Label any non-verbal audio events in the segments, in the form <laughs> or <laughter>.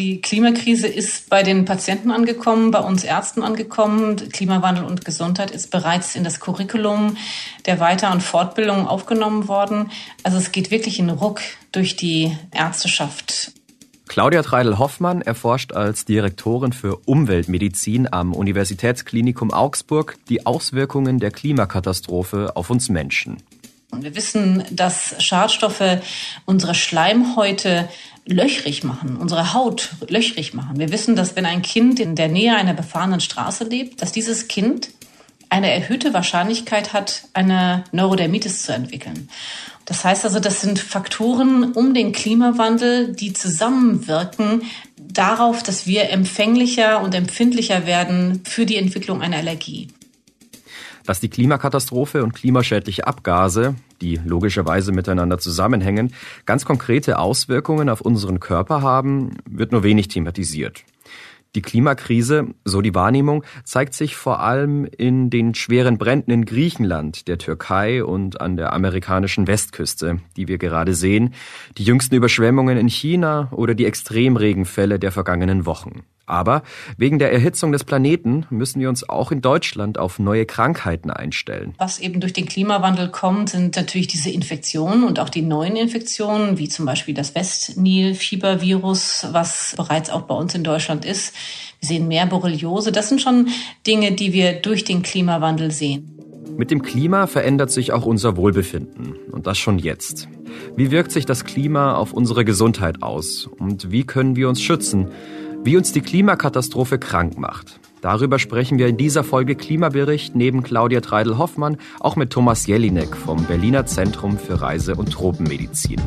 Die Klimakrise ist bei den Patienten angekommen, bei uns Ärzten angekommen. Klimawandel und Gesundheit ist bereits in das Curriculum der Weiter- und Fortbildung aufgenommen worden. Also es geht wirklich in Ruck durch die Ärzteschaft. Claudia Treidel-Hoffmann erforscht als Direktorin für Umweltmedizin am Universitätsklinikum Augsburg die Auswirkungen der Klimakatastrophe auf uns Menschen. Wir wissen, dass Schadstoffe unsere Schleimhäute löchrig machen, unsere Haut löchrig machen. Wir wissen, dass wenn ein Kind in der Nähe einer befahrenen Straße lebt, dass dieses Kind eine erhöhte Wahrscheinlichkeit hat, eine Neurodermitis zu entwickeln. Das heißt also, das sind Faktoren um den Klimawandel, die zusammenwirken darauf, dass wir empfänglicher und empfindlicher werden für die Entwicklung einer Allergie. Dass die Klimakatastrophe und klimaschädliche Abgase, die logischerweise miteinander zusammenhängen, ganz konkrete Auswirkungen auf unseren Körper haben, wird nur wenig thematisiert. Die Klimakrise, so die Wahrnehmung, zeigt sich vor allem in den schweren Bränden in Griechenland, der Türkei und an der amerikanischen Westküste, die wir gerade sehen, die jüngsten Überschwemmungen in China oder die Extremregenfälle der vergangenen Wochen. Aber wegen der Erhitzung des Planeten müssen wir uns auch in Deutschland auf neue Krankheiten einstellen. Was eben durch den Klimawandel kommt, sind natürlich diese Infektionen und auch die neuen Infektionen, wie zum Beispiel das Westnil-Fiebervirus, was bereits auch bei uns in Deutschland ist. Wir sehen mehr Borreliose. Das sind schon Dinge, die wir durch den Klimawandel sehen. Mit dem Klima verändert sich auch unser Wohlbefinden. Und das schon jetzt. Wie wirkt sich das Klima auf unsere Gesundheit aus? Und wie können wir uns schützen? Wie uns die Klimakatastrophe krank macht. Darüber sprechen wir in dieser Folge Klimabericht neben Claudia Treidel-Hoffmann auch mit Thomas Jelinek vom Berliner Zentrum für Reise- und Tropenmedizin.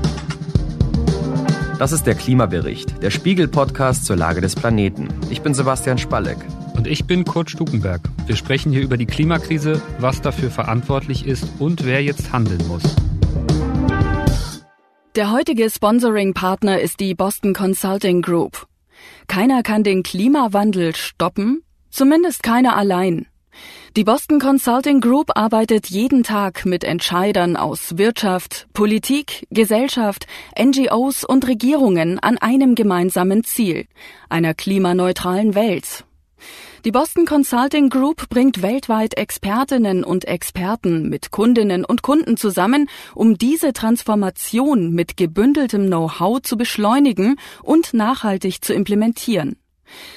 Das ist der Klimabericht, der Spiegel-Podcast zur Lage des Planeten. Ich bin Sebastian Spalleck. Und ich bin Kurt Stukenberg. Wir sprechen hier über die Klimakrise, was dafür verantwortlich ist und wer jetzt handeln muss. Der heutige Sponsoring-Partner ist die Boston Consulting Group. Keiner kann den Klimawandel stoppen, zumindest keiner allein. Die Boston Consulting Group arbeitet jeden Tag mit Entscheidern aus Wirtschaft, Politik, Gesellschaft, NGOs und Regierungen an einem gemeinsamen Ziel, einer klimaneutralen Welt. Die Boston Consulting Group bringt weltweit Expertinnen und Experten mit Kundinnen und Kunden zusammen, um diese Transformation mit gebündeltem Know-how zu beschleunigen und nachhaltig zu implementieren.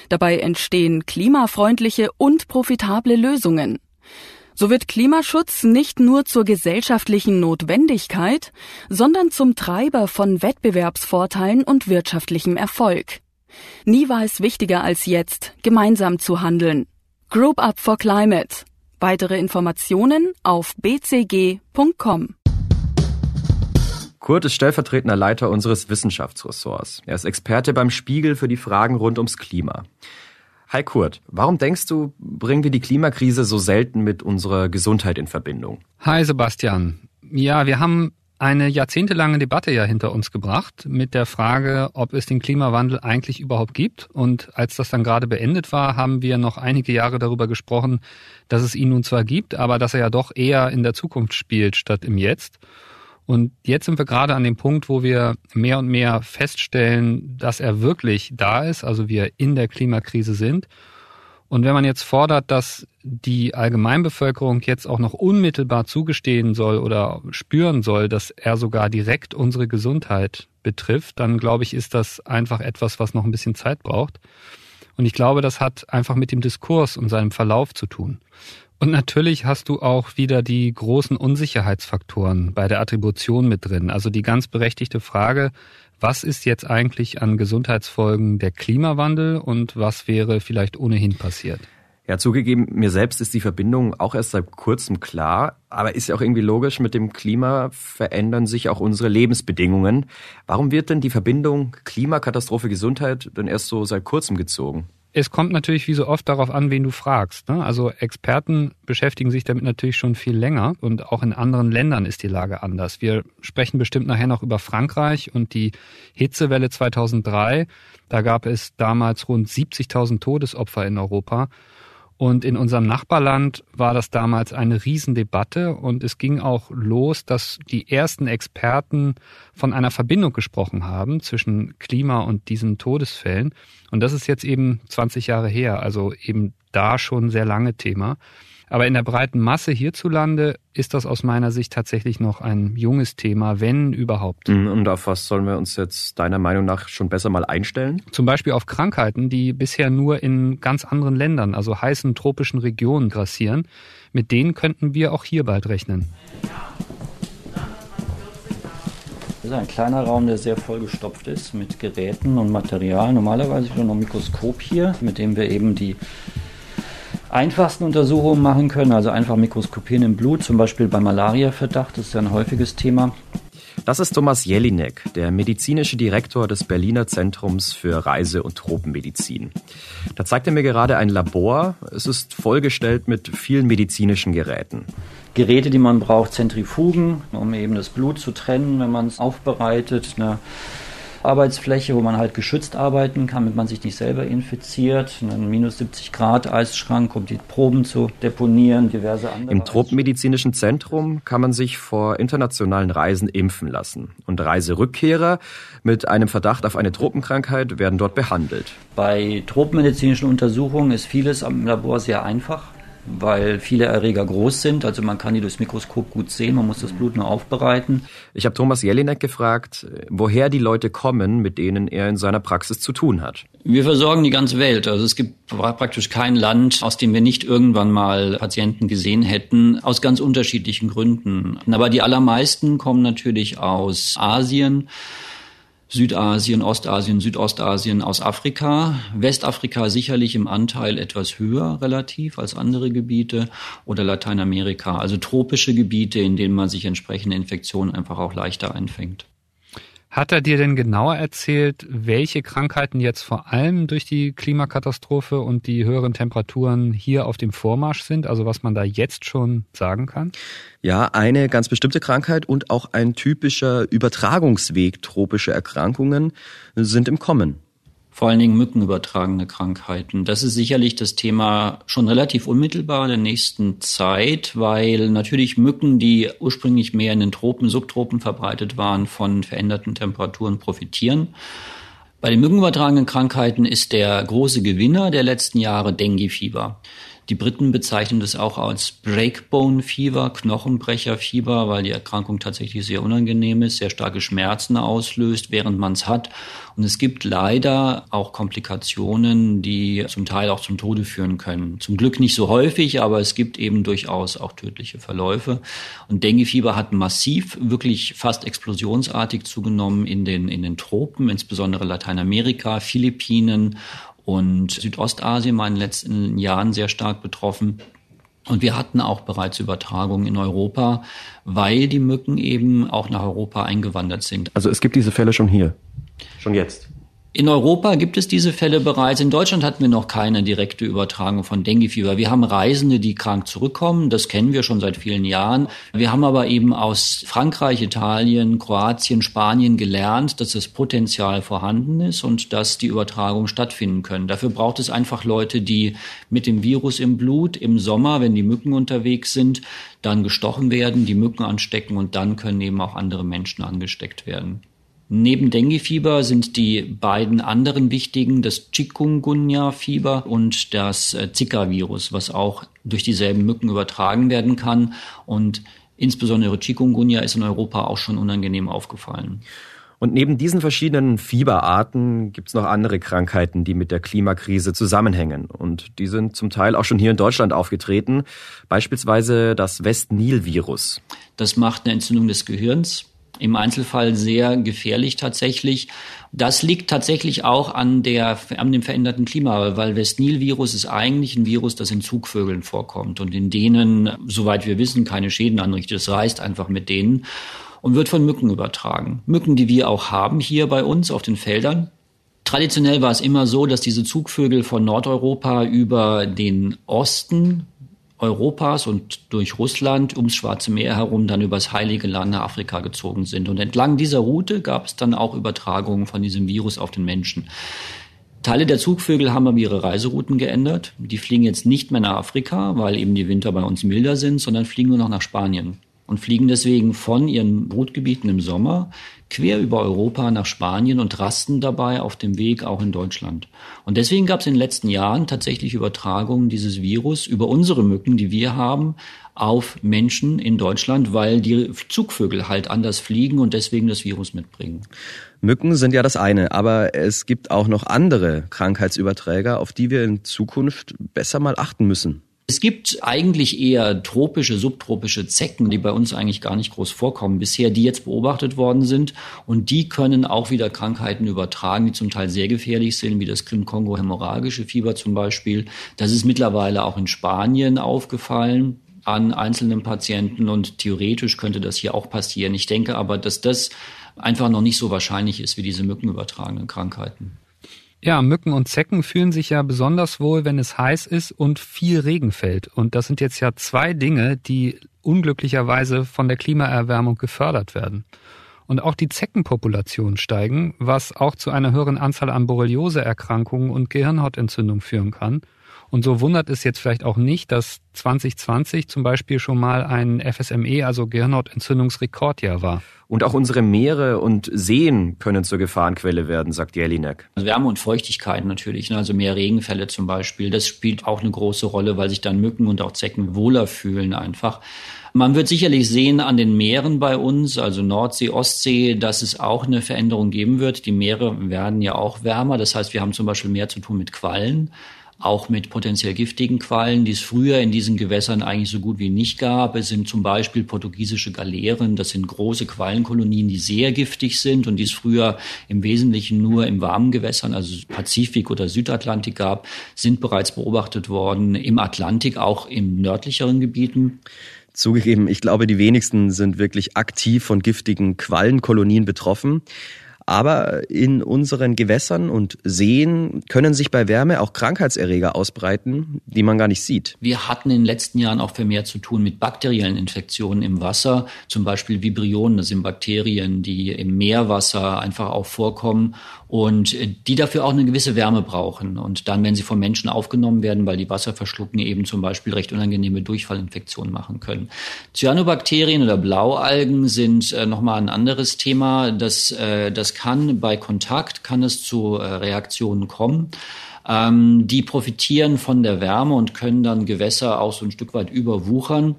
Dabei entstehen klimafreundliche und profitable Lösungen. So wird Klimaschutz nicht nur zur gesellschaftlichen Notwendigkeit, sondern zum Treiber von Wettbewerbsvorteilen und wirtschaftlichem Erfolg. Nie war es wichtiger als jetzt, gemeinsam zu handeln. Group Up for Climate. Weitere Informationen auf bcg.com. Kurt ist stellvertretender Leiter unseres Wissenschaftsressorts. Er ist Experte beim Spiegel für die Fragen rund ums Klima. Hi Kurt, warum denkst du, bringen wir die Klimakrise so selten mit unserer Gesundheit in Verbindung? Hi Sebastian. Ja, wir haben eine jahrzehntelange Debatte ja hinter uns gebracht mit der Frage, ob es den Klimawandel eigentlich überhaupt gibt. Und als das dann gerade beendet war, haben wir noch einige Jahre darüber gesprochen, dass es ihn nun zwar gibt, aber dass er ja doch eher in der Zukunft spielt statt im Jetzt. Und jetzt sind wir gerade an dem Punkt, wo wir mehr und mehr feststellen, dass er wirklich da ist, also wir in der Klimakrise sind und wenn man jetzt fordert, dass die Allgemeinbevölkerung jetzt auch noch unmittelbar zugestehen soll oder spüren soll, dass er sogar direkt unsere Gesundheit betrifft, dann glaube ich, ist das einfach etwas, was noch ein bisschen Zeit braucht. Und ich glaube, das hat einfach mit dem Diskurs und seinem Verlauf zu tun. Und natürlich hast du auch wieder die großen Unsicherheitsfaktoren bei der Attribution mit drin. Also die ganz berechtigte Frage, was ist jetzt eigentlich an Gesundheitsfolgen der Klimawandel und was wäre vielleicht ohnehin passiert? Ja, zugegeben, mir selbst ist die Verbindung auch erst seit kurzem klar, aber ist ja auch irgendwie logisch, mit dem Klima verändern sich auch unsere Lebensbedingungen. Warum wird denn die Verbindung Klimakatastrophe Gesundheit denn erst so seit kurzem gezogen? Es kommt natürlich wie so oft darauf an, wen du fragst. Ne? Also Experten beschäftigen sich damit natürlich schon viel länger und auch in anderen Ländern ist die Lage anders. Wir sprechen bestimmt nachher noch über Frankreich und die Hitzewelle 2003. Da gab es damals rund 70.000 Todesopfer in Europa. Und in unserem Nachbarland war das damals eine Riesendebatte und es ging auch los, dass die ersten Experten von einer Verbindung gesprochen haben zwischen Klima und diesen Todesfällen. Und das ist jetzt eben 20 Jahre her, also eben da schon sehr lange Thema. Aber in der breiten Masse hierzulande ist das aus meiner Sicht tatsächlich noch ein junges Thema, wenn überhaupt. Mhm, und auf was sollen wir uns jetzt deiner Meinung nach schon besser mal einstellen? Zum Beispiel auf Krankheiten, die bisher nur in ganz anderen Ländern, also heißen tropischen Regionen grassieren. Mit denen könnten wir auch hier bald rechnen. Das ist ein kleiner Raum, der sehr vollgestopft ist mit Geräten und Material. Normalerweise ist noch ein Mikroskop hier, mit dem wir eben die einfachsten Untersuchungen machen können, also einfach mikroskopieren im Blut, zum Beispiel bei Malariaverdacht, das ist ja ein häufiges Thema. Das ist Thomas Jelinek, der medizinische Direktor des Berliner Zentrums für Reise- und Tropenmedizin. Da zeigt er mir gerade ein Labor. Es ist vollgestellt mit vielen medizinischen Geräten. Geräte, die man braucht, Zentrifugen, um eben das Blut zu trennen, wenn man es aufbereitet. Eine Arbeitsfläche, wo man halt geschützt arbeiten kann, damit man sich nicht selber infiziert. Einen minus 70 Grad Eisschrank, um die Proben zu deponieren, diverse andere. Im Tropenmedizinischen Zentrum kann man sich vor internationalen Reisen impfen lassen. Und Reiserückkehrer mit einem Verdacht auf eine Tropenkrankheit werden dort behandelt. Bei tropenmedizinischen Untersuchungen ist vieles am Labor sehr einfach weil viele Erreger groß sind. Also man kann die durchs Mikroskop gut sehen, man muss das Blut nur aufbereiten. Ich habe Thomas Jelinek gefragt, woher die Leute kommen, mit denen er in seiner Praxis zu tun hat. Wir versorgen die ganze Welt. Also es gibt praktisch kein Land, aus dem wir nicht irgendwann mal Patienten gesehen hätten, aus ganz unterschiedlichen Gründen. Aber die allermeisten kommen natürlich aus Asien. Südasien, Ostasien, Südostasien aus Afrika. Westafrika sicherlich im Anteil etwas höher relativ als andere Gebiete oder Lateinamerika, also tropische Gebiete, in denen man sich entsprechende Infektionen einfach auch leichter einfängt. Hat er dir denn genauer erzählt, welche Krankheiten jetzt vor allem durch die Klimakatastrophe und die höheren Temperaturen hier auf dem Vormarsch sind? Also was man da jetzt schon sagen kann? Ja, eine ganz bestimmte Krankheit und auch ein typischer Übertragungsweg tropischer Erkrankungen sind im Kommen vor allen Dingen mückenübertragene Krankheiten. Das ist sicherlich das Thema schon relativ unmittelbar in der nächsten Zeit, weil natürlich Mücken, die ursprünglich mehr in den Tropen, Subtropen verbreitet waren, von veränderten Temperaturen profitieren. Bei den mückenübertragenen Krankheiten ist der große Gewinner der letzten Jahre Dengue-Fieber. Die Briten bezeichnen das auch als Breakbone Fever, Knochenbrecherfieber, weil die Erkrankung tatsächlich sehr unangenehm ist, sehr starke Schmerzen auslöst, während man es hat. Und es gibt leider auch Komplikationen, die zum Teil auch zum Tode führen können. Zum Glück nicht so häufig, aber es gibt eben durchaus auch tödliche Verläufe. Und Denguefieber hat massiv, wirklich fast explosionsartig zugenommen in den, in den Tropen, insbesondere Lateinamerika, Philippinen und Südostasien war in den letzten Jahren sehr stark betroffen. Und wir hatten auch bereits Übertragungen in Europa, weil die Mücken eben auch nach Europa eingewandert sind. Also es gibt diese Fälle schon hier, schon jetzt. In Europa gibt es diese Fälle bereits. In Deutschland hatten wir noch keine direkte Übertragung von Denguefieber. Wir haben Reisende, die krank zurückkommen. Das kennen wir schon seit vielen Jahren. Wir haben aber eben aus Frankreich, Italien, Kroatien, Spanien gelernt, dass das Potenzial vorhanden ist und dass die Übertragung stattfinden können. Dafür braucht es einfach Leute, die mit dem Virus im Blut im Sommer, wenn die Mücken unterwegs sind, dann gestochen werden, die Mücken anstecken und dann können eben auch andere Menschen angesteckt werden. Neben Denguefieber sind die beiden anderen wichtigen das Chikungunya-Fieber und das äh, Zika-Virus, was auch durch dieselben Mücken übertragen werden kann. Und insbesondere Chikungunya ist in Europa auch schon unangenehm aufgefallen. Und neben diesen verschiedenen Fieberarten gibt es noch andere Krankheiten, die mit der Klimakrise zusammenhängen. Und die sind zum Teil auch schon hier in Deutschland aufgetreten. Beispielsweise das West-Nil-Virus. Das macht eine Entzündung des Gehirns im Einzelfall sehr gefährlich tatsächlich. Das liegt tatsächlich auch an, der, an dem veränderten Klima, weil West-Nil-Virus ist eigentlich ein Virus, das in Zugvögeln vorkommt und in denen, soweit wir wissen, keine Schäden anrichtet. Es reist einfach mit denen und wird von Mücken übertragen. Mücken, die wir auch haben hier bei uns auf den Feldern. Traditionell war es immer so, dass diese Zugvögel von Nordeuropa über den Osten Europas und durch Russland ums Schwarze Meer herum dann übers heilige Land nach Afrika gezogen sind. Und entlang dieser Route gab es dann auch Übertragungen von diesem Virus auf den Menschen. Teile der Zugvögel haben aber ihre Reiserouten geändert. Die fliegen jetzt nicht mehr nach Afrika, weil eben die Winter bei uns milder sind, sondern fliegen nur noch nach Spanien und fliegen deswegen von ihren Brutgebieten im Sommer quer über Europa nach Spanien und rasten dabei auf dem Weg auch in Deutschland. Und deswegen gab es in den letzten Jahren tatsächlich Übertragungen dieses Virus über unsere Mücken, die wir haben, auf Menschen in Deutschland, weil die Zugvögel halt anders fliegen und deswegen das Virus mitbringen. Mücken sind ja das eine, aber es gibt auch noch andere Krankheitsüberträger, auf die wir in Zukunft besser mal achten müssen. Es gibt eigentlich eher tropische, subtropische Zecken, die bei uns eigentlich gar nicht groß vorkommen bisher, die jetzt beobachtet worden sind. Und die können auch wieder Krankheiten übertragen, die zum Teil sehr gefährlich sind, wie das Krim-Kongo-hämorrhagische Fieber zum Beispiel. Das ist mittlerweile auch in Spanien aufgefallen an einzelnen Patienten und theoretisch könnte das hier auch passieren. Ich denke aber, dass das einfach noch nicht so wahrscheinlich ist wie diese mückenübertragenen Krankheiten. Ja, Mücken und Zecken fühlen sich ja besonders wohl, wenn es heiß ist und viel Regen fällt. Und das sind jetzt ja zwei Dinge, die unglücklicherweise von der Klimaerwärmung gefördert werden. Und auch die Zeckenpopulationen steigen, was auch zu einer höheren Anzahl an Borreliose-Erkrankungen und Gehirnhautentzündung führen kann. Und so wundert es jetzt vielleicht auch nicht, dass 2020 zum Beispiel schon mal ein FSME, also Gehirnhautentzündungsrekordjahr war. Und auch unsere Meere und Seen können zur Gefahrenquelle werden, sagt Jelinek. Also Wärme und Feuchtigkeit natürlich, ne? also mehr Regenfälle zum Beispiel. Das spielt auch eine große Rolle, weil sich dann Mücken und auch Zecken wohler fühlen einfach. Man wird sicherlich sehen an den Meeren bei uns, also Nordsee, Ostsee, dass es auch eine Veränderung geben wird. Die Meere werden ja auch wärmer. Das heißt, wir haben zum Beispiel mehr zu tun mit Quallen auch mit potenziell giftigen Quallen, die es früher in diesen Gewässern eigentlich so gut wie nicht gab. Es sind zum Beispiel portugiesische Galeeren, das sind große Quallenkolonien, die sehr giftig sind und die es früher im Wesentlichen nur im warmen Gewässern, also Pazifik oder Südatlantik gab, sind bereits beobachtet worden, im Atlantik, auch in nördlicheren Gebieten. Zugegeben, ich glaube, die wenigsten sind wirklich aktiv von giftigen Quallenkolonien betroffen. Aber in unseren Gewässern und Seen können sich bei Wärme auch Krankheitserreger ausbreiten, die man gar nicht sieht. Wir hatten in den letzten Jahren auch vermehrt zu tun mit bakteriellen Infektionen im Wasser, zum Beispiel Vibrionen, das sind Bakterien, die im Meerwasser einfach auch vorkommen und die dafür auch eine gewisse Wärme brauchen. Und dann, wenn sie vom Menschen aufgenommen werden, weil die Wasser verschlucken, eben zum Beispiel recht unangenehme Durchfallinfektionen machen können. Cyanobakterien oder Blaualgen sind äh, nochmal ein anderes Thema. Das, äh, das kann bei Kontakt, kann es zu äh, Reaktionen kommen. Ähm, die profitieren von der Wärme und können dann Gewässer auch so ein Stück weit überwuchern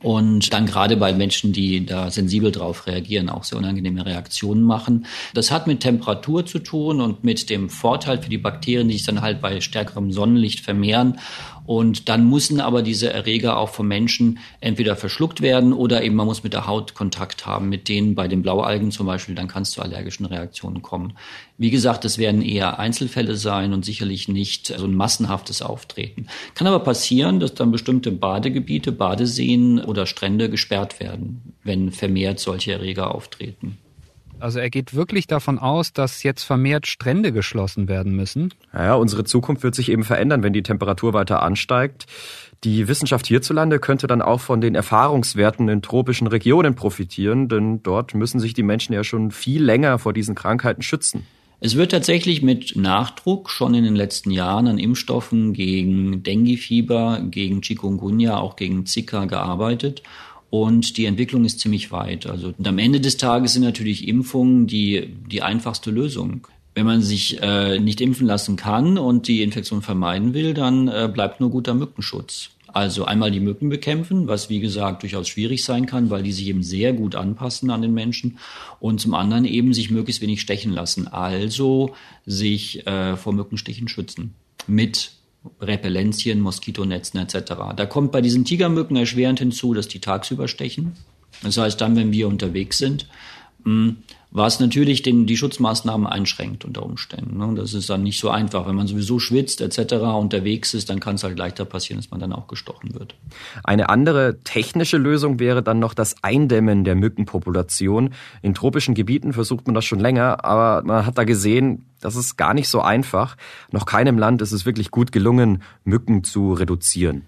und dann gerade bei Menschen, die da sensibel drauf reagieren, auch sehr unangenehme Reaktionen machen. Das hat mit Temperatur zu tun und mit dem Vorteil für die Bakterien, die sich dann halt bei stärkerem Sonnenlicht vermehren und dann müssen aber diese Erreger auch vom Menschen entweder verschluckt werden oder eben man muss mit der Haut Kontakt haben, mit denen bei den Blaualgen zum Beispiel, dann kann es zu allergischen Reaktionen kommen. Wie gesagt, das werden eher Einzelfälle sein und sicherlich nicht so ein massenhaftes Auftreten. Kann aber passieren, dass dann bestimmte Badegebiete, Badeseen oder Strände gesperrt werden, wenn vermehrt solche Erreger auftreten. Also er geht wirklich davon aus, dass jetzt vermehrt Strände geschlossen werden müssen. Ja, unsere Zukunft wird sich eben verändern, wenn die Temperatur weiter ansteigt. Die Wissenschaft hierzulande könnte dann auch von den Erfahrungswerten in tropischen Regionen profitieren, denn dort müssen sich die Menschen ja schon viel länger vor diesen Krankheiten schützen. Es wird tatsächlich mit Nachdruck schon in den letzten Jahren an Impfstoffen gegen Dengue-Fieber, gegen Chikungunya, auch gegen Zika gearbeitet. Und die Entwicklung ist ziemlich weit. Also am Ende des Tages sind natürlich Impfungen die, die einfachste Lösung. Wenn man sich äh, nicht impfen lassen kann und die Infektion vermeiden will, dann äh, bleibt nur guter Mückenschutz. Also einmal die Mücken bekämpfen, was wie gesagt durchaus schwierig sein kann, weil die sich eben sehr gut anpassen an den Menschen. Und zum anderen eben sich möglichst wenig stechen lassen. Also sich äh, vor Mückenstichen schützen. Mit Repellenzien, Moskitonetzen etc. Da kommt bei diesen Tigermücken erschwerend hinzu, dass die tagsüber stechen. Das heißt, dann, wenn wir unterwegs sind, hm, was natürlich den, die Schutzmaßnahmen einschränkt unter Umständen. Ne? Das ist dann nicht so einfach. Wenn man sowieso schwitzt etc. unterwegs ist, dann kann es halt leichter passieren, dass man dann auch gestochen wird. Eine andere technische Lösung wäre dann noch das Eindämmen der Mückenpopulation. In tropischen Gebieten versucht man das schon länger, aber man hat da gesehen, das ist gar nicht so einfach. Noch keinem Land ist es wirklich gut gelungen, Mücken zu reduzieren.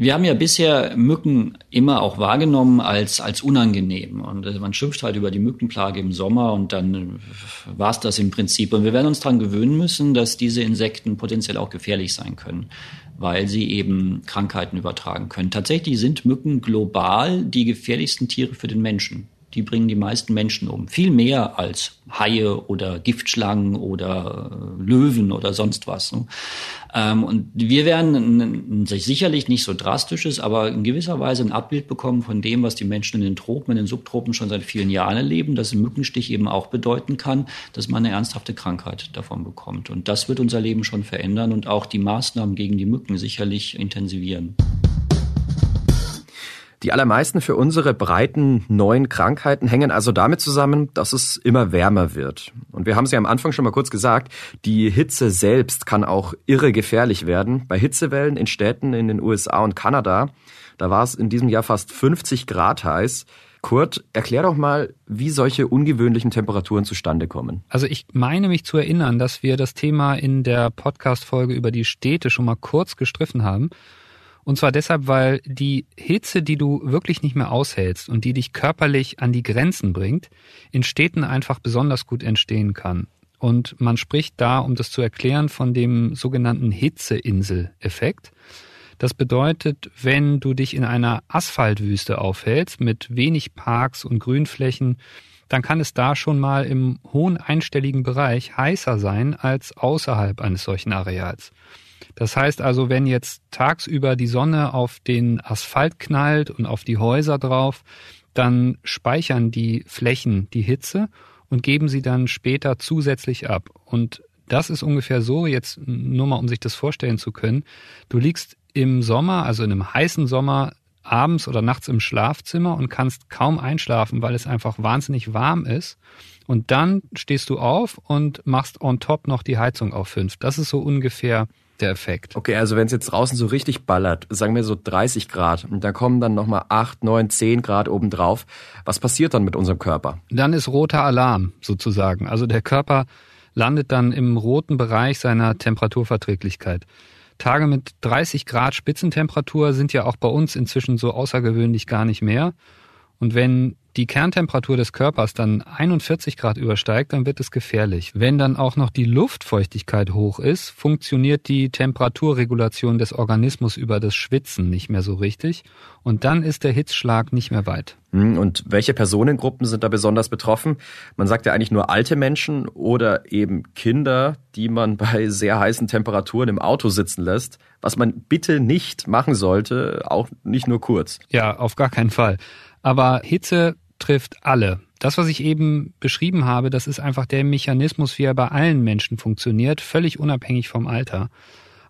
Wir haben ja bisher Mücken immer auch wahrgenommen als, als unangenehm. Und äh, man schimpft halt über die Mückenplage im Sommer und dann äh, war es das im Prinzip. Und wir werden uns daran gewöhnen müssen, dass diese Insekten potenziell auch gefährlich sein können, weil sie eben Krankheiten übertragen können. Tatsächlich sind Mücken global die gefährlichsten Tiere für den Menschen die bringen die meisten Menschen um. Viel mehr als Haie oder Giftschlangen oder äh, Löwen oder sonst was. Ne? Ähm, und wir werden sicherlich nicht so drastisches, aber in gewisser Weise ein Abbild bekommen von dem, was die Menschen in den Tropen, in den Subtropen schon seit vielen Jahren erleben, dass ein Mückenstich eben auch bedeuten kann, dass man eine ernsthafte Krankheit davon bekommt. Und das wird unser Leben schon verändern und auch die Maßnahmen gegen die Mücken sicherlich intensivieren. Die allermeisten für unsere breiten neuen Krankheiten hängen also damit zusammen, dass es immer wärmer wird. Und wir haben es ja am Anfang schon mal kurz gesagt, die Hitze selbst kann auch irre gefährlich werden. Bei Hitzewellen in Städten in den USA und Kanada, da war es in diesem Jahr fast 50 Grad heiß. Kurt, erklär doch mal, wie solche ungewöhnlichen Temperaturen zustande kommen. Also ich meine mich zu erinnern, dass wir das Thema in der Podcast-Folge über die Städte schon mal kurz gestriffen haben. Und zwar deshalb, weil die Hitze, die du wirklich nicht mehr aushältst und die dich körperlich an die Grenzen bringt, in Städten einfach besonders gut entstehen kann. Und man spricht da, um das zu erklären, von dem sogenannten Hitzeinsel-Effekt. Das bedeutet, wenn du dich in einer Asphaltwüste aufhältst mit wenig Parks und Grünflächen, dann kann es da schon mal im hohen einstelligen Bereich heißer sein als außerhalb eines solchen Areals. Das heißt also, wenn jetzt tagsüber die Sonne auf den Asphalt knallt und auf die Häuser drauf, dann speichern die Flächen die Hitze und geben sie dann später zusätzlich ab. Und das ist ungefähr so, jetzt nur mal, um sich das vorstellen zu können. Du liegst im Sommer, also in einem heißen Sommer, abends oder nachts im Schlafzimmer und kannst kaum einschlafen, weil es einfach wahnsinnig warm ist. Und dann stehst du auf und machst on top noch die Heizung auf fünf. Das ist so ungefähr der Effekt. Okay, also wenn es jetzt draußen so richtig ballert, sagen wir so 30 Grad, und da kommen dann nochmal 8, 9, 10 Grad obendrauf, was passiert dann mit unserem Körper? Dann ist roter Alarm sozusagen. Also der Körper landet dann im roten Bereich seiner Temperaturverträglichkeit. Tage mit 30 Grad Spitzentemperatur sind ja auch bei uns inzwischen so außergewöhnlich gar nicht mehr. Und wenn die Kerntemperatur des Körpers dann 41 Grad übersteigt, dann wird es gefährlich. Wenn dann auch noch die Luftfeuchtigkeit hoch ist, funktioniert die Temperaturregulation des Organismus über das Schwitzen nicht mehr so richtig und dann ist der Hitzschlag nicht mehr weit. Hm, und welche Personengruppen sind da besonders betroffen? Man sagt ja eigentlich nur alte Menschen oder eben Kinder, die man bei sehr heißen Temperaturen im Auto sitzen lässt, was man bitte nicht machen sollte, auch nicht nur kurz. Ja, auf gar keinen Fall. Aber Hitze trifft alle. Das, was ich eben beschrieben habe, das ist einfach der Mechanismus, wie er bei allen Menschen funktioniert, völlig unabhängig vom Alter.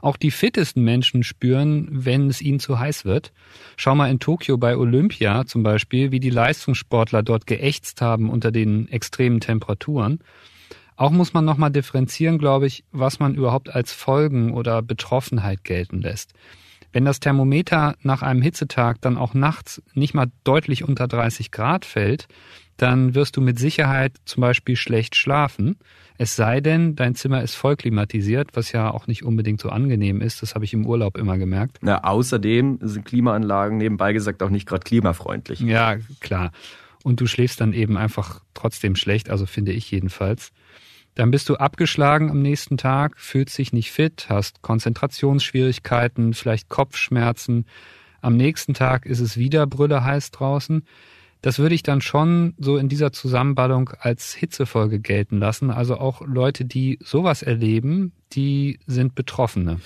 Auch die fittesten Menschen spüren, wenn es ihnen zu heiß wird. Schau mal in Tokio bei Olympia zum Beispiel, wie die Leistungssportler dort geächtzt haben unter den extremen Temperaturen. Auch muss man nochmal differenzieren, glaube ich, was man überhaupt als Folgen oder Betroffenheit gelten lässt. Wenn das Thermometer nach einem Hitzetag dann auch nachts nicht mal deutlich unter 30 Grad fällt, dann wirst du mit Sicherheit zum Beispiel schlecht schlafen. Es sei denn, dein Zimmer ist voll klimatisiert, was ja auch nicht unbedingt so angenehm ist. Das habe ich im Urlaub immer gemerkt. Na, außerdem sind Klimaanlagen nebenbei gesagt auch nicht gerade klimafreundlich. Ja, klar. Und du schläfst dann eben einfach trotzdem schlecht, also finde ich jedenfalls. Dann bist du abgeschlagen am nächsten Tag, fühlst dich nicht fit, hast Konzentrationsschwierigkeiten, vielleicht Kopfschmerzen. Am nächsten Tag ist es wieder brülle heiß draußen. Das würde ich dann schon so in dieser Zusammenballung als Hitzefolge gelten lassen. Also auch Leute, die sowas erleben, die sind Betroffene.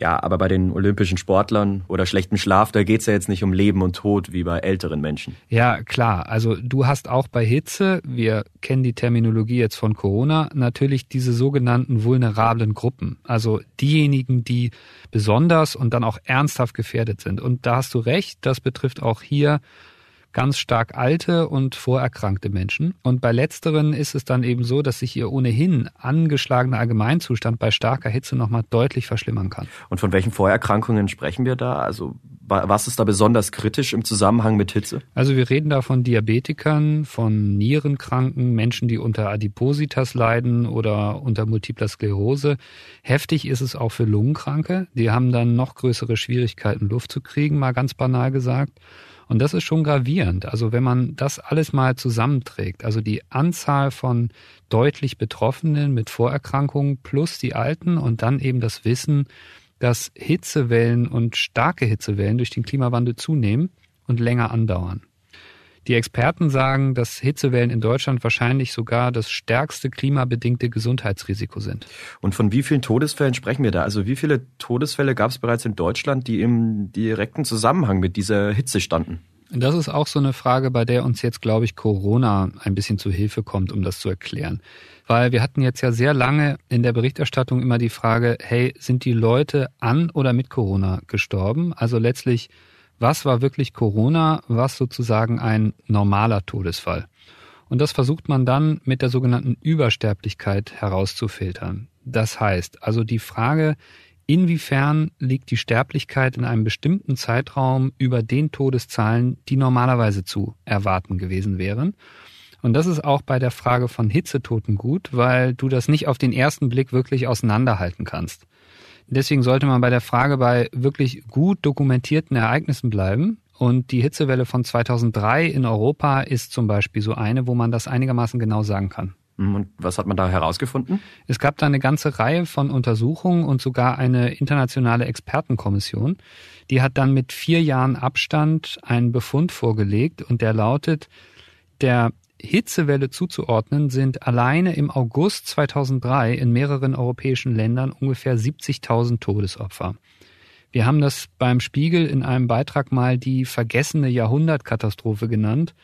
Ja, aber bei den olympischen Sportlern oder schlechtem Schlaf, da geht's ja jetzt nicht um Leben und Tod wie bei älteren Menschen. Ja, klar. Also du hast auch bei Hitze, wir kennen die Terminologie jetzt von Corona, natürlich diese sogenannten vulnerablen Gruppen. Also diejenigen, die besonders und dann auch ernsthaft gefährdet sind. Und da hast du recht, das betrifft auch hier ganz stark alte und vorerkrankte Menschen. Und bei letzteren ist es dann eben so, dass sich ihr ohnehin angeschlagener Allgemeinzustand bei starker Hitze nochmal deutlich verschlimmern kann. Und von welchen Vorerkrankungen sprechen wir da? Also was ist da besonders kritisch im Zusammenhang mit Hitze? Also wir reden da von Diabetikern, von Nierenkranken, Menschen, die unter Adipositas leiden oder unter multipler Sklerose. Heftig ist es auch für Lungenkranke. Die haben dann noch größere Schwierigkeiten, Luft zu kriegen, mal ganz banal gesagt. Und das ist schon gravierend. Also wenn man das alles mal zusammenträgt, also die Anzahl von deutlich Betroffenen mit Vorerkrankungen plus die Alten und dann eben das Wissen, dass Hitzewellen und starke Hitzewellen durch den Klimawandel zunehmen und länger andauern. Die Experten sagen, dass Hitzewellen in Deutschland wahrscheinlich sogar das stärkste klimabedingte Gesundheitsrisiko sind. Und von wie vielen Todesfällen sprechen wir da? Also wie viele Todesfälle gab es bereits in Deutschland, die im direkten Zusammenhang mit dieser Hitze standen? Das ist auch so eine Frage, bei der uns jetzt, glaube ich, Corona ein bisschen zu Hilfe kommt, um das zu erklären. Weil wir hatten jetzt ja sehr lange in der Berichterstattung immer die Frage, hey, sind die Leute an oder mit Corona gestorben? Also letztlich, was war wirklich Corona? Was sozusagen ein normaler Todesfall? Und das versucht man dann mit der sogenannten Übersterblichkeit herauszufiltern. Das heißt, also die Frage, Inwiefern liegt die Sterblichkeit in einem bestimmten Zeitraum über den Todeszahlen, die normalerweise zu erwarten gewesen wären? Und das ist auch bei der Frage von Hitzetoten gut, weil du das nicht auf den ersten Blick wirklich auseinanderhalten kannst. Deswegen sollte man bei der Frage bei wirklich gut dokumentierten Ereignissen bleiben. Und die Hitzewelle von 2003 in Europa ist zum Beispiel so eine, wo man das einigermaßen genau sagen kann. Hm, und was hat man da herausgefunden? Es gab da eine ganze Reihe von Untersuchungen und sogar eine internationale Expertenkommission. Die hat dann mit vier Jahren Abstand einen Befund vorgelegt und der lautet, der Hitzewelle zuzuordnen sind alleine im August 2003 in mehreren europäischen Ländern ungefähr 70.000 Todesopfer. Wir haben das beim Spiegel in einem Beitrag mal die vergessene Jahrhundertkatastrophe genannt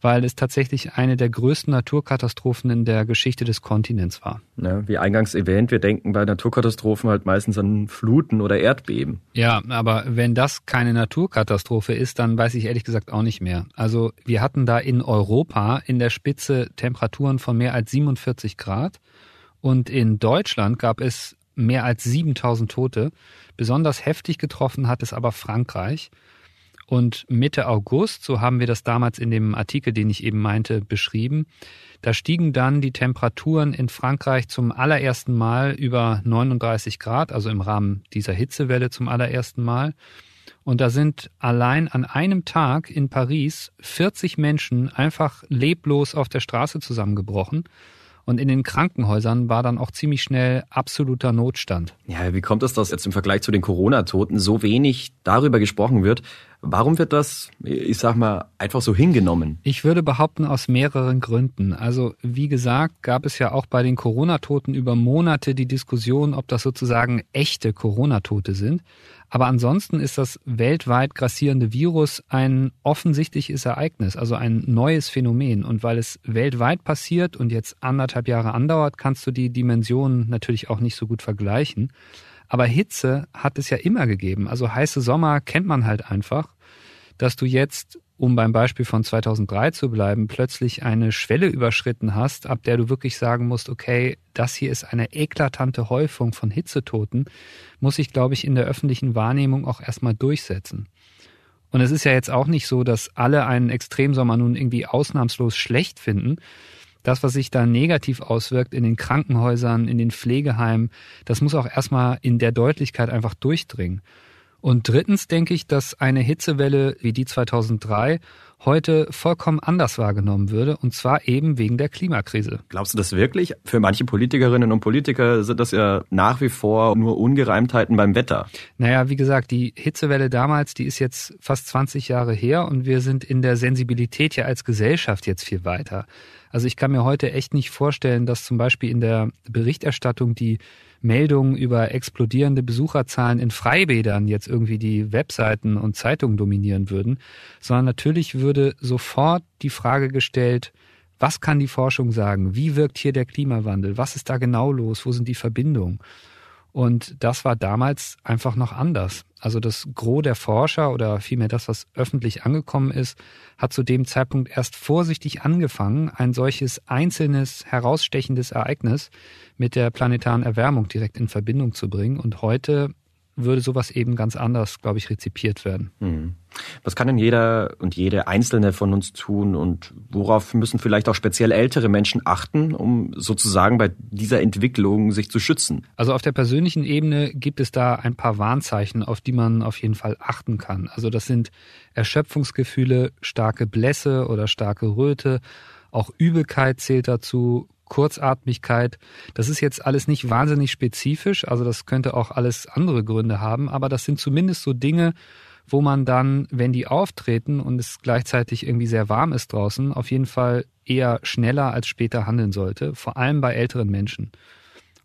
weil es tatsächlich eine der größten Naturkatastrophen in der Geschichte des Kontinents war. Ja, wie eingangs erwähnt, wir denken bei Naturkatastrophen halt meistens an Fluten oder Erdbeben. Ja, aber wenn das keine Naturkatastrophe ist, dann weiß ich ehrlich gesagt auch nicht mehr. Also wir hatten da in Europa in der Spitze Temperaturen von mehr als 47 Grad und in Deutschland gab es mehr als 7000 Tote. Besonders heftig getroffen hat es aber Frankreich. Und Mitte August, so haben wir das damals in dem Artikel, den ich eben meinte, beschrieben, da stiegen dann die Temperaturen in Frankreich zum allerersten Mal über 39 Grad, also im Rahmen dieser Hitzewelle zum allerersten Mal. Und da sind allein an einem Tag in Paris 40 Menschen einfach leblos auf der Straße zusammengebrochen. Und in den Krankenhäusern war dann auch ziemlich schnell absoluter Notstand. Ja, wie kommt es, dass jetzt im Vergleich zu den Corona-Toten so wenig darüber gesprochen wird, Warum wird das, ich sag mal, einfach so hingenommen? Ich würde behaupten, aus mehreren Gründen. Also, wie gesagt, gab es ja auch bei den Corona-Toten über Monate die Diskussion, ob das sozusagen echte Corona-Tote sind. Aber ansonsten ist das weltweit grassierende Virus ein offensichtliches Ereignis, also ein neues Phänomen. Und weil es weltweit passiert und jetzt anderthalb Jahre andauert, kannst du die Dimensionen natürlich auch nicht so gut vergleichen. Aber Hitze hat es ja immer gegeben. Also heiße Sommer kennt man halt einfach, dass du jetzt, um beim Beispiel von 2003 zu bleiben, plötzlich eine Schwelle überschritten hast, ab der du wirklich sagen musst, okay, das hier ist eine eklatante Häufung von Hitzetoten, muss sich, glaube ich, in der öffentlichen Wahrnehmung auch erstmal durchsetzen. Und es ist ja jetzt auch nicht so, dass alle einen Extremsommer nun irgendwie ausnahmslos schlecht finden, das, was sich da negativ auswirkt in den Krankenhäusern, in den Pflegeheimen, das muss auch erstmal in der Deutlichkeit einfach durchdringen. Und drittens denke ich, dass eine Hitzewelle wie die 2003 heute vollkommen anders wahrgenommen würde, und zwar eben wegen der Klimakrise. Glaubst du das wirklich? Für manche Politikerinnen und Politiker sind das ja nach wie vor nur Ungereimtheiten beim Wetter. Naja, wie gesagt, die Hitzewelle damals, die ist jetzt fast 20 Jahre her und wir sind in der Sensibilität ja als Gesellschaft jetzt viel weiter. Also ich kann mir heute echt nicht vorstellen, dass zum Beispiel in der Berichterstattung die Meldungen über explodierende Besucherzahlen in Freibädern jetzt irgendwie die Webseiten und Zeitungen dominieren würden, sondern natürlich würde sofort die Frage gestellt, was kann die Forschung sagen? Wie wirkt hier der Klimawandel? Was ist da genau los? Wo sind die Verbindungen? Und das war damals einfach noch anders. Also das Gros der Forscher oder vielmehr das, was öffentlich angekommen ist, hat zu dem Zeitpunkt erst vorsichtig angefangen, ein solches einzelnes, herausstechendes Ereignis mit der planetaren Erwärmung direkt in Verbindung zu bringen. Und heute würde sowas eben ganz anders, glaube ich, rezipiert werden. Mhm. Was kann denn jeder und jede Einzelne von uns tun und worauf müssen vielleicht auch speziell ältere Menschen achten, um sozusagen bei dieser Entwicklung sich zu schützen? Also auf der persönlichen Ebene gibt es da ein paar Warnzeichen, auf die man auf jeden Fall achten kann. Also das sind Erschöpfungsgefühle, starke Blässe oder starke Röte, auch Übelkeit zählt dazu, Kurzatmigkeit. Das ist jetzt alles nicht wahnsinnig spezifisch, also das könnte auch alles andere Gründe haben, aber das sind zumindest so Dinge, wo man dann, wenn die auftreten und es gleichzeitig irgendwie sehr warm ist draußen, auf jeden Fall eher schneller als später handeln sollte, vor allem bei älteren Menschen.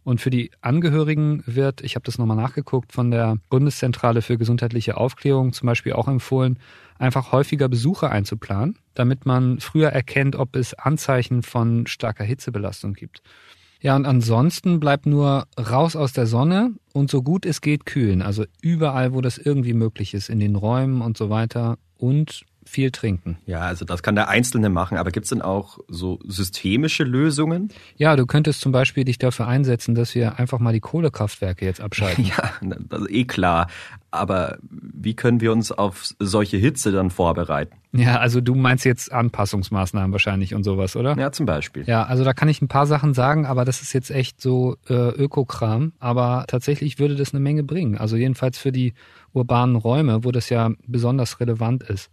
Und für die Angehörigen wird, ich habe das nochmal nachgeguckt, von der Bundeszentrale für gesundheitliche Aufklärung zum Beispiel auch empfohlen, einfach häufiger Besuche einzuplanen, damit man früher erkennt, ob es Anzeichen von starker Hitzebelastung gibt. Ja, und ansonsten bleibt nur raus aus der Sonne und so gut es geht kühlen. Also überall, wo das irgendwie möglich ist, in den Räumen und so weiter. Und viel trinken. Ja, also das kann der Einzelne machen, aber gibt es denn auch so systemische Lösungen? Ja, du könntest zum Beispiel dich dafür einsetzen, dass wir einfach mal die Kohlekraftwerke jetzt abschalten. <laughs> Ja, das ist eh klar. Aber wie können wir uns auf solche Hitze dann vorbereiten? Ja, also du meinst jetzt Anpassungsmaßnahmen wahrscheinlich und sowas, oder? Ja, zum Beispiel. Ja, also da kann ich ein paar Sachen sagen, aber das ist jetzt echt so äh, Ökokram. Aber tatsächlich würde das eine Menge bringen. Also jedenfalls für die urbanen Räume, wo das ja besonders relevant ist.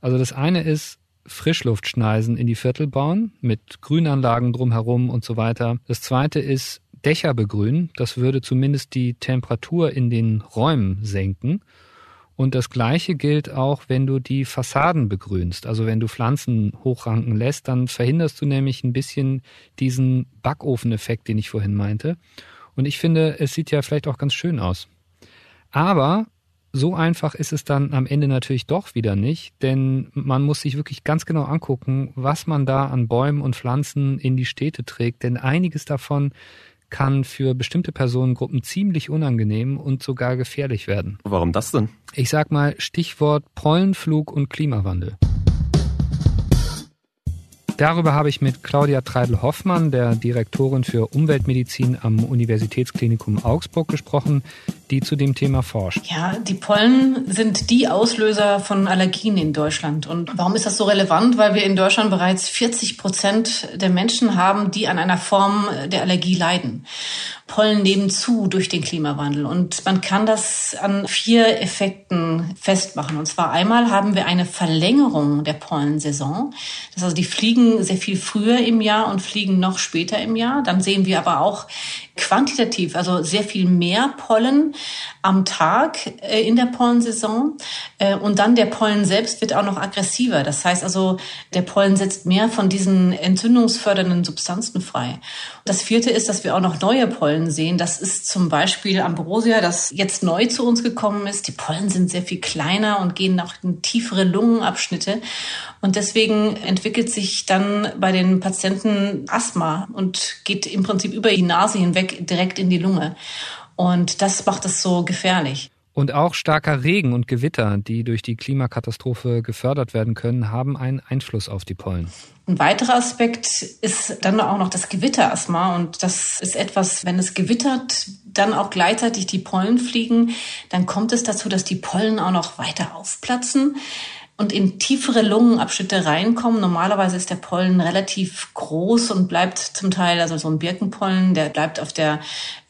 Also das eine ist Frischluftschneisen in die Viertel bauen mit Grünanlagen drumherum und so weiter. Das zweite ist Dächer begrünen. Das würde zumindest die Temperatur in den Räumen senken. Und das Gleiche gilt auch, wenn du die Fassaden begrünst. Also wenn du Pflanzen hochranken lässt, dann verhinderst du nämlich ein bisschen diesen Backofeneffekt, den ich vorhin meinte. Und ich finde, es sieht ja vielleicht auch ganz schön aus. Aber so einfach ist es dann am Ende natürlich doch wieder nicht, denn man muss sich wirklich ganz genau angucken, was man da an Bäumen und Pflanzen in die Städte trägt, denn einiges davon kann für bestimmte Personengruppen ziemlich unangenehm und sogar gefährlich werden. Warum das denn? Ich sag mal Stichwort Pollenflug und Klimawandel. Darüber habe ich mit Claudia Treidel-Hoffmann, der Direktorin für Umweltmedizin am Universitätsklinikum Augsburg, gesprochen, die zu dem Thema forscht. Ja, die Pollen sind die Auslöser von Allergien in Deutschland. Und warum ist das so relevant? Weil wir in Deutschland bereits 40 Prozent der Menschen haben, die an einer Form der Allergie leiden. Pollen nehmen zu durch den Klimawandel. Und man kann das an vier Effekten festmachen. Und zwar einmal haben wir eine Verlängerung der Pollensaison. Also, die fliegen sehr viel früher im Jahr und fliegen noch später im Jahr. Dann sehen wir aber auch quantitativ, also sehr viel mehr Pollen am Tag äh, in der Pollensaison. Äh, und dann der Pollen selbst wird auch noch aggressiver. Das heißt also, der Pollen setzt mehr von diesen entzündungsfördernden Substanzen frei. Das vierte ist, dass wir auch noch neue Pollen sehen. Das ist zum Beispiel Ambrosia, das jetzt neu zu uns gekommen ist. Die Pollen sind sehr viel kleiner und gehen auch in tiefere Lungenabschnitte. Und deswegen entwickelt sich dann bei den Patienten Asthma und geht im Prinzip über die Nase hinweg direkt in die Lunge. Und das macht es so gefährlich. Und auch starker Regen und Gewitter, die durch die Klimakatastrophe gefördert werden können, haben einen Einfluss auf die Pollen. Ein weiterer Aspekt ist dann auch noch das Gewitterasthma. Und das ist etwas, wenn es gewittert, dann auch gleichzeitig die Pollen fliegen, dann kommt es dazu, dass die Pollen auch noch weiter aufplatzen und in tiefere Lungenabschnitte reinkommen. Normalerweise ist der Pollen relativ groß und bleibt zum Teil, also so ein Birkenpollen, der bleibt auf der,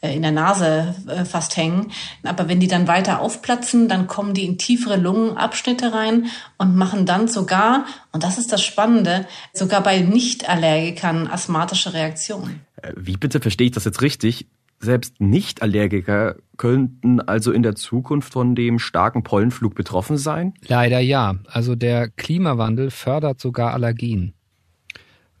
äh, in der Nase äh, fast hängen. Aber wenn die dann weiter aufplatzen, dann kommen die in tiefere Lungenabschnitte rein und machen dann sogar, und das ist das Spannende, sogar bei Nicht-Allergikern asthmatische Reaktionen. Äh, wie bitte verstehe ich das jetzt richtig? Selbst Nicht-Allergiker könnten also in der Zukunft von dem starken Pollenflug betroffen sein? Leider ja. Also der Klimawandel fördert sogar Allergien.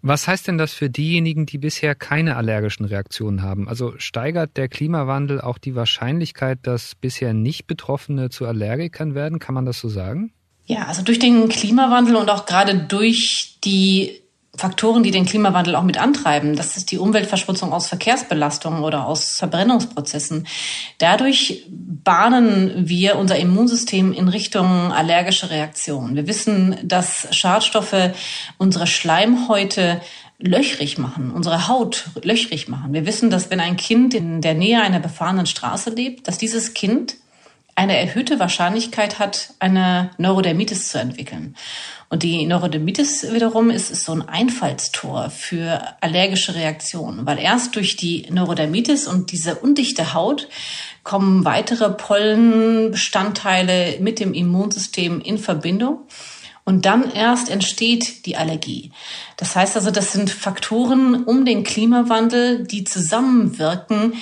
Was heißt denn das für diejenigen, die bisher keine allergischen Reaktionen haben? Also steigert der Klimawandel auch die Wahrscheinlichkeit, dass bisher nicht Betroffene zu Allergikern werden? Kann man das so sagen? Ja, also durch den Klimawandel und auch gerade durch die Faktoren, die den Klimawandel auch mit antreiben. Das ist die Umweltverschmutzung aus Verkehrsbelastungen oder aus Verbrennungsprozessen. Dadurch bahnen wir unser Immunsystem in Richtung allergische Reaktionen. Wir wissen, dass Schadstoffe unsere Schleimhäute löchrig machen, unsere Haut löchrig machen. Wir wissen, dass wenn ein Kind in der Nähe einer befahrenen Straße lebt, dass dieses Kind eine erhöhte Wahrscheinlichkeit hat, eine Neurodermitis zu entwickeln. Und die Neurodermitis wiederum ist, ist so ein Einfallstor für allergische Reaktionen, weil erst durch die Neurodermitis und diese undichte Haut kommen weitere Pollenbestandteile mit dem Immunsystem in Verbindung. Und dann erst entsteht die Allergie. Das heißt also, das sind Faktoren um den Klimawandel, die zusammenwirken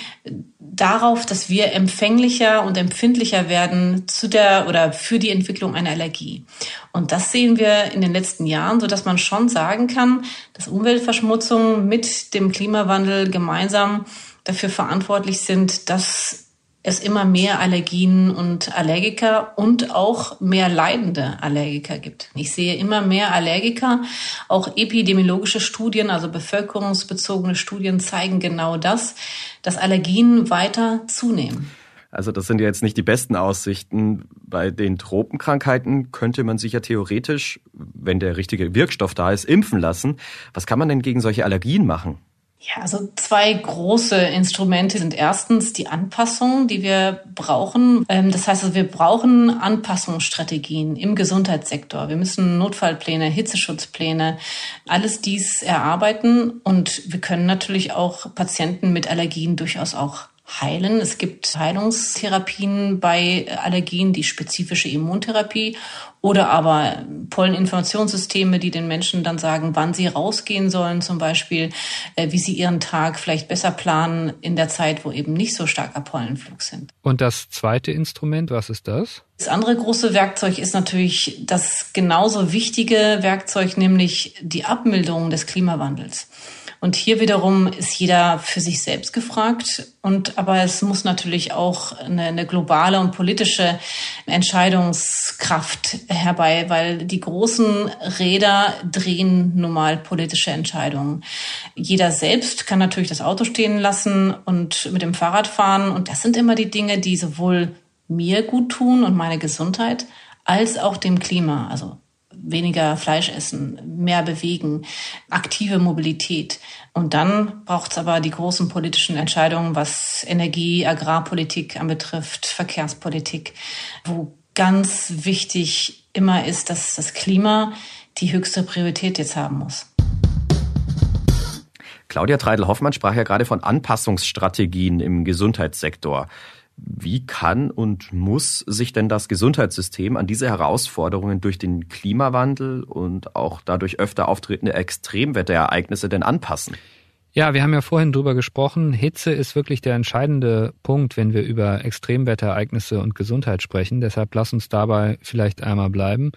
darauf, dass wir empfänglicher und empfindlicher werden zu der oder für die Entwicklung einer Allergie. Und das sehen wir in den letzten Jahren, so dass man schon sagen kann, dass Umweltverschmutzung mit dem Klimawandel gemeinsam dafür verantwortlich sind, dass es immer mehr Allergien und Allergiker und auch mehr leidende Allergiker gibt. Ich sehe immer mehr Allergiker. Auch epidemiologische Studien, also bevölkerungsbezogene Studien zeigen genau das, dass Allergien weiter zunehmen. Also das sind ja jetzt nicht die besten Aussichten. Bei den Tropenkrankheiten könnte man sich ja theoretisch, wenn der richtige Wirkstoff da ist, impfen lassen. Was kann man denn gegen solche Allergien machen? Ja, also zwei große Instrumente sind erstens die Anpassung, die wir brauchen. Ähm, das heißt, also wir brauchen Anpassungsstrategien im Gesundheitssektor. Wir müssen Notfallpläne, Hitzeschutzpläne, alles dies erarbeiten. Und wir können natürlich auch Patienten mit Allergien durchaus auch heilen. Es gibt Heilungstherapien bei Allergien, die spezifische Immuntherapie oder aber Polleninformationssysteme, die den Menschen dann sagen, wann sie rausgehen sollen, zum Beispiel, äh, wie sie ihren Tag vielleicht besser planen in der Zeit, wo eben nicht so starker Pollenflug sind. Und das zweite Instrument, was ist das? Das andere große Werkzeug ist natürlich das genauso wichtige Werkzeug, nämlich die Abmilderung des Klimawandels. Und hier wiederum ist jeder für sich selbst gefragt. Und aber es muss natürlich auch eine, eine globale und politische Entscheidungskraft herbei, weil die großen Räder drehen nun mal politische Entscheidungen. Jeder selbst kann natürlich das Auto stehen lassen und mit dem Fahrrad fahren. Und das sind immer die Dinge, die sowohl mir gut tun und meine Gesundheit, als auch dem Klima. Also weniger Fleisch essen, mehr bewegen, aktive Mobilität. Und dann braucht es aber die großen politischen Entscheidungen, was Energie, Agrarpolitik anbetrifft, Verkehrspolitik, wo ganz wichtig immer ist, dass das Klima die höchste Priorität jetzt haben muss. Claudia Treidel-Hoffmann sprach ja gerade von Anpassungsstrategien im Gesundheitssektor. Wie kann und muss sich denn das Gesundheitssystem an diese Herausforderungen durch den Klimawandel und auch dadurch öfter auftretende Extremwetterereignisse denn anpassen? Ja, wir haben ja vorhin drüber gesprochen. Hitze ist wirklich der entscheidende Punkt, wenn wir über Extremwetterereignisse und Gesundheit sprechen. Deshalb lass uns dabei vielleicht einmal bleiben.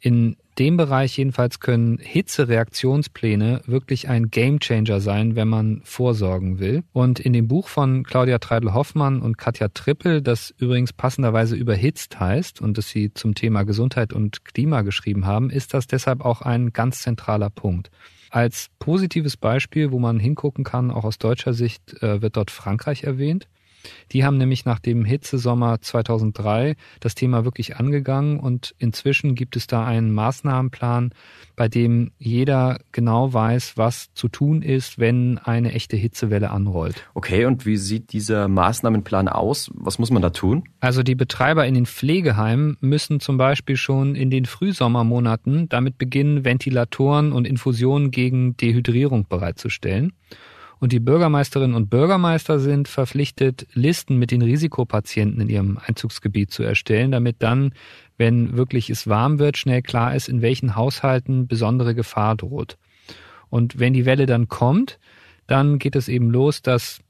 In dem Bereich jedenfalls können Hitzereaktionspläne wirklich ein Gamechanger sein, wenn man vorsorgen will. Und in dem Buch von Claudia Treidel-Hoffmann und Katja Trippel, das übrigens passenderweise überhitzt heißt und das sie zum Thema Gesundheit und Klima geschrieben haben, ist das deshalb auch ein ganz zentraler Punkt. Als positives Beispiel, wo man hingucken kann, auch aus deutscher Sicht, äh, wird dort Frankreich erwähnt. Die haben nämlich nach dem Hitzesommer 2003 das Thema wirklich angegangen und inzwischen gibt es da einen Maßnahmenplan, bei dem jeder genau weiß, was zu tun ist, wenn eine echte Hitzewelle anrollt. Okay, und wie sieht dieser Maßnahmenplan aus? Was muss man da tun? Also die Betreiber in den Pflegeheimen müssen zum Beispiel schon in den Frühsommermonaten damit beginnen, Ventilatoren und Infusionen gegen Dehydrierung bereitzustellen. Und die Bürgermeisterinnen und Bürgermeister sind verpflichtet, Listen mit den Risikopatienten in ihrem Einzugsgebiet zu erstellen, damit dann, wenn wirklich es warm wird, schnell klar ist, in welchen Haushalten besondere Gefahr droht. Und wenn die Welle dann kommt, dann geht es eben los, dass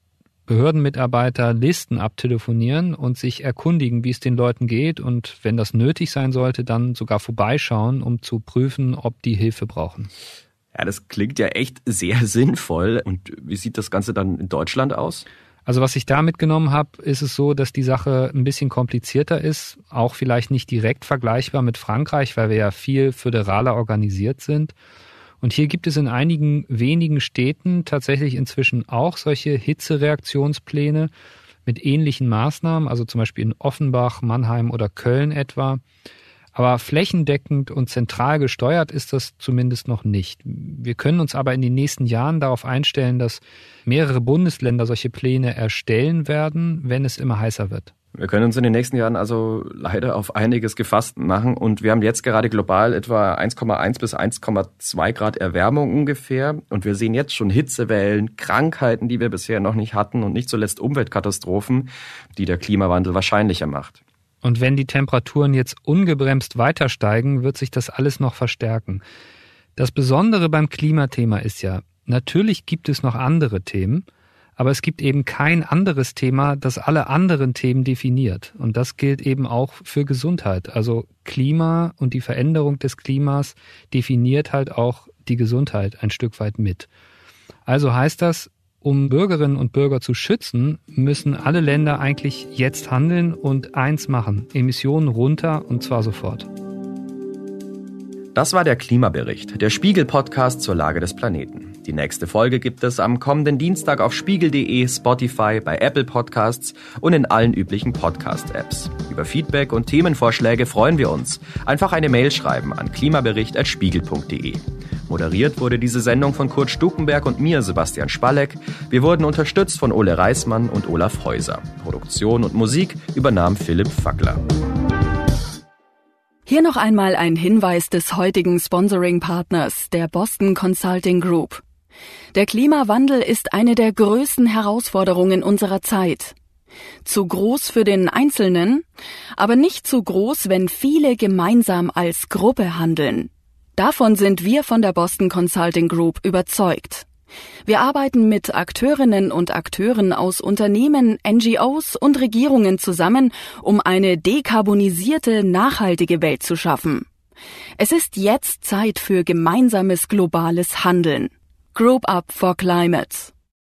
Behördenmitarbeiter Listen abtelefonieren und sich erkundigen, wie es den Leuten geht und wenn das nötig sein sollte, dann sogar vorbeischauen, um zu prüfen, ob die Hilfe brauchen. Ja, das klingt ja echt sehr sinnvoll. Und wie sieht das Ganze dann in Deutschland aus? Also was ich da mitgenommen habe, ist es so, dass die Sache ein bisschen komplizierter ist, auch vielleicht nicht direkt vergleichbar mit Frankreich, weil wir ja viel föderaler organisiert sind. Und hier gibt es in einigen wenigen Städten tatsächlich inzwischen auch solche Hitzereaktionspläne mit ähnlichen Maßnahmen, also zum Beispiel in Offenbach, Mannheim oder Köln etwa. Aber flächendeckend und zentral gesteuert ist das zumindest noch nicht. Wir können uns aber in den nächsten Jahren darauf einstellen, dass mehrere Bundesländer solche Pläne erstellen werden, wenn es immer heißer wird. Wir können uns in den nächsten Jahren also leider auf einiges gefasst machen und wir haben jetzt gerade global etwa 1,1 bis 1,2 Grad Erwärmung ungefähr und wir sehen jetzt schon Hitzewellen, Krankheiten, die wir bisher noch nicht hatten und nicht zuletzt Umweltkatastrophen, die der Klimawandel wahrscheinlicher macht. Und wenn die Temperaturen jetzt ungebremst weiter steigen, wird sich das alles noch verstärken. Das Besondere beim Klimathema ist ja, natürlich gibt es noch andere Themen, aber es gibt eben kein anderes Thema, das alle anderen Themen definiert. Und das gilt eben auch für Gesundheit. Also Klima und die Veränderung des Klimas definiert halt auch die Gesundheit ein Stück weit mit. Also heißt das, um Bürgerinnen und Bürger zu schützen, müssen alle Länder eigentlich jetzt handeln und eins machen, Emissionen runter und zwar sofort. Das war der Klimabericht, der Spiegel-Podcast zur Lage des Planeten. Die nächste Folge gibt es am kommenden Dienstag auf spiegel.de, Spotify, bei Apple Podcasts und in allen üblichen Podcast-Apps. Über Feedback und Themenvorschläge freuen wir uns. Einfach eine Mail schreiben an klimabericht.spiegel.de. Moderiert wurde diese Sendung von Kurt Stukenberg und mir, Sebastian Spalleck. Wir wurden unterstützt von Ole Reismann und Olaf Häuser. Produktion und Musik übernahm Philipp Fackler. Hier noch einmal ein Hinweis des heutigen Sponsoring-Partners, der Boston Consulting Group. Der Klimawandel ist eine der größten Herausforderungen unserer Zeit. Zu groß für den Einzelnen, aber nicht zu groß, wenn viele gemeinsam als Gruppe handeln. Davon sind wir von der Boston Consulting Group überzeugt. Wir arbeiten mit Akteurinnen und Akteuren aus Unternehmen, NGOs und Regierungen zusammen, um eine dekarbonisierte, nachhaltige Welt zu schaffen. Es ist jetzt Zeit für gemeinsames globales Handeln. Group Up for Climate.